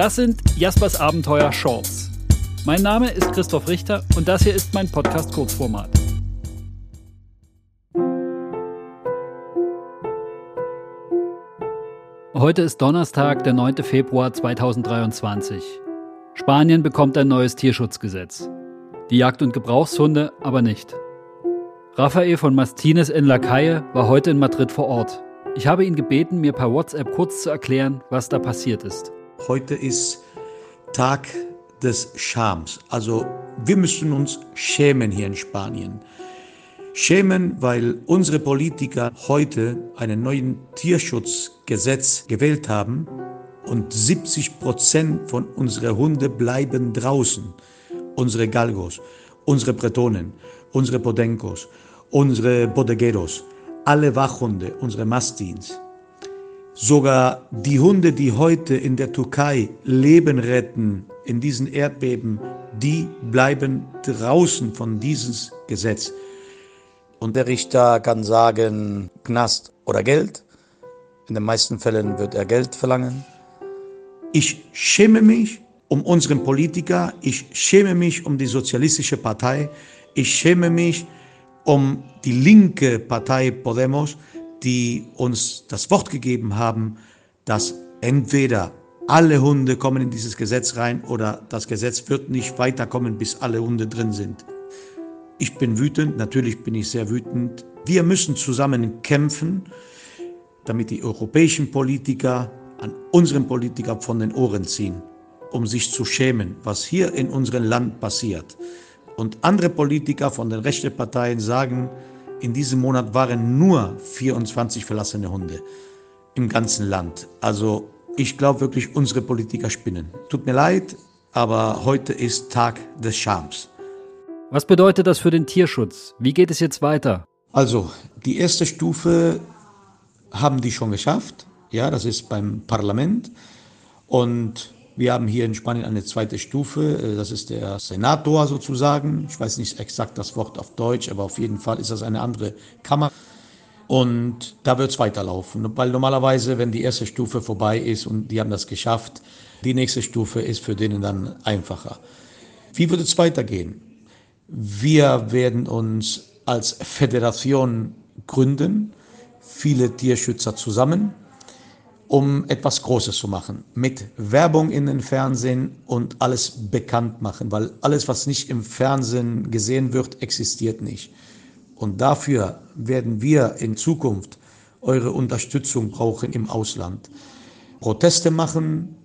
Das sind Jaspers Abenteuer Shorts. Mein Name ist Christoph Richter und das hier ist mein Podcast Kurzformat. Heute ist Donnerstag, der 9. Februar 2023. Spanien bekommt ein neues Tierschutzgesetz. Die Jagd- und Gebrauchshunde aber nicht. Rafael von Mastines in Lacaille war heute in Madrid vor Ort. Ich habe ihn gebeten, mir per WhatsApp kurz zu erklären, was da passiert ist. Heute ist Tag des Schams. Also wir müssen uns schämen hier in Spanien. Schämen, weil unsere Politiker heute einen neuen Tierschutzgesetz gewählt haben und 70 Prozent von unseren Hunde bleiben draußen. Unsere Galgos, unsere Bretonen, unsere Podencos, unsere Bodegueros, alle Wachhunde, unsere Mastins. Sogar die Hunde, die heute in der Türkei Leben retten in diesen Erdbeben, die bleiben draußen von diesem Gesetz. Und der Richter kann sagen, Knast oder Geld. In den meisten Fällen wird er Geld verlangen. Ich schäme mich um unseren Politiker, ich schäme mich um die Sozialistische Partei, ich schäme mich um die linke Partei Podemos, die uns das Wort gegeben haben, dass entweder alle Hunde kommen in dieses Gesetz rein oder das Gesetz wird nicht weiterkommen, bis alle Hunde drin sind. Ich bin wütend, natürlich bin ich sehr wütend. Wir müssen zusammen kämpfen, damit die europäischen Politiker an unseren Politiker von den Ohren ziehen, um sich zu schämen, was hier in unserem Land passiert. Und andere Politiker von den rechten Parteien sagen, in diesem Monat waren nur 24 verlassene Hunde im ganzen Land. Also ich glaube wirklich, unsere Politiker spinnen. Tut mir leid, aber heute ist Tag des Schams. Was bedeutet das für den Tierschutz? Wie geht es jetzt weiter? Also, die erste Stufe haben die schon geschafft. Ja, das ist beim Parlament. Und wir haben hier in Spanien eine zweite Stufe, das ist der Senator sozusagen. Ich weiß nicht exakt das Wort auf Deutsch, aber auf jeden Fall ist das eine andere Kammer. Und da wird es weiterlaufen, weil normalerweise, wenn die erste Stufe vorbei ist und die haben das geschafft, die nächste Stufe ist für denen dann einfacher. Wie wird es weitergehen? Wir werden uns als Föderation gründen, viele Tierschützer zusammen um etwas Großes zu machen. Mit Werbung in den Fernsehen und alles bekannt machen, weil alles, was nicht im Fernsehen gesehen wird, existiert nicht. Und dafür werden wir in Zukunft eure Unterstützung brauchen im Ausland. Proteste machen,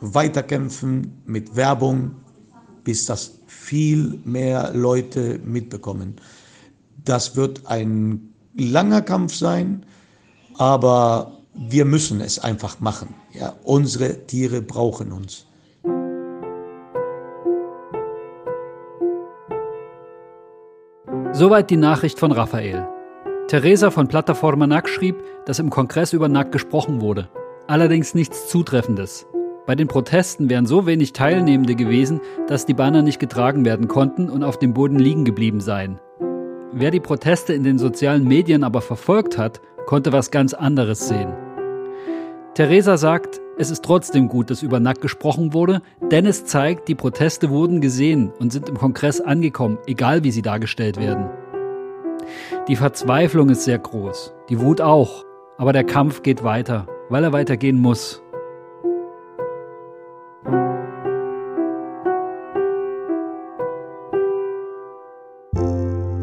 weiterkämpfen mit Werbung, bis das viel mehr Leute mitbekommen. Das wird ein langer Kampf sein, aber wir müssen es einfach machen. Ja, unsere Tiere brauchen uns. Soweit die Nachricht von Raphael. Theresa von Plataforma NAC schrieb, dass im Kongress über NAC gesprochen wurde. Allerdings nichts Zutreffendes. Bei den Protesten wären so wenig Teilnehmende gewesen, dass die Banner nicht getragen werden konnten und auf dem Boden liegen geblieben seien. Wer die Proteste in den sozialen Medien aber verfolgt hat, konnte was ganz anderes sehen. Theresa sagt, es ist trotzdem gut, dass über Nack gesprochen wurde, denn es zeigt, die Proteste wurden gesehen und sind im Kongress angekommen, egal wie sie dargestellt werden. Die Verzweiflung ist sehr groß, die Wut auch, aber der Kampf geht weiter, weil er weitergehen muss.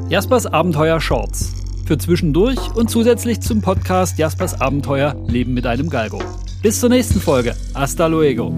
Jaspers Abenteuer Shorts für zwischendurch und zusätzlich zum Podcast Jaspers Abenteuer Leben mit einem Galgo. Bis zur nächsten Folge. Hasta luego.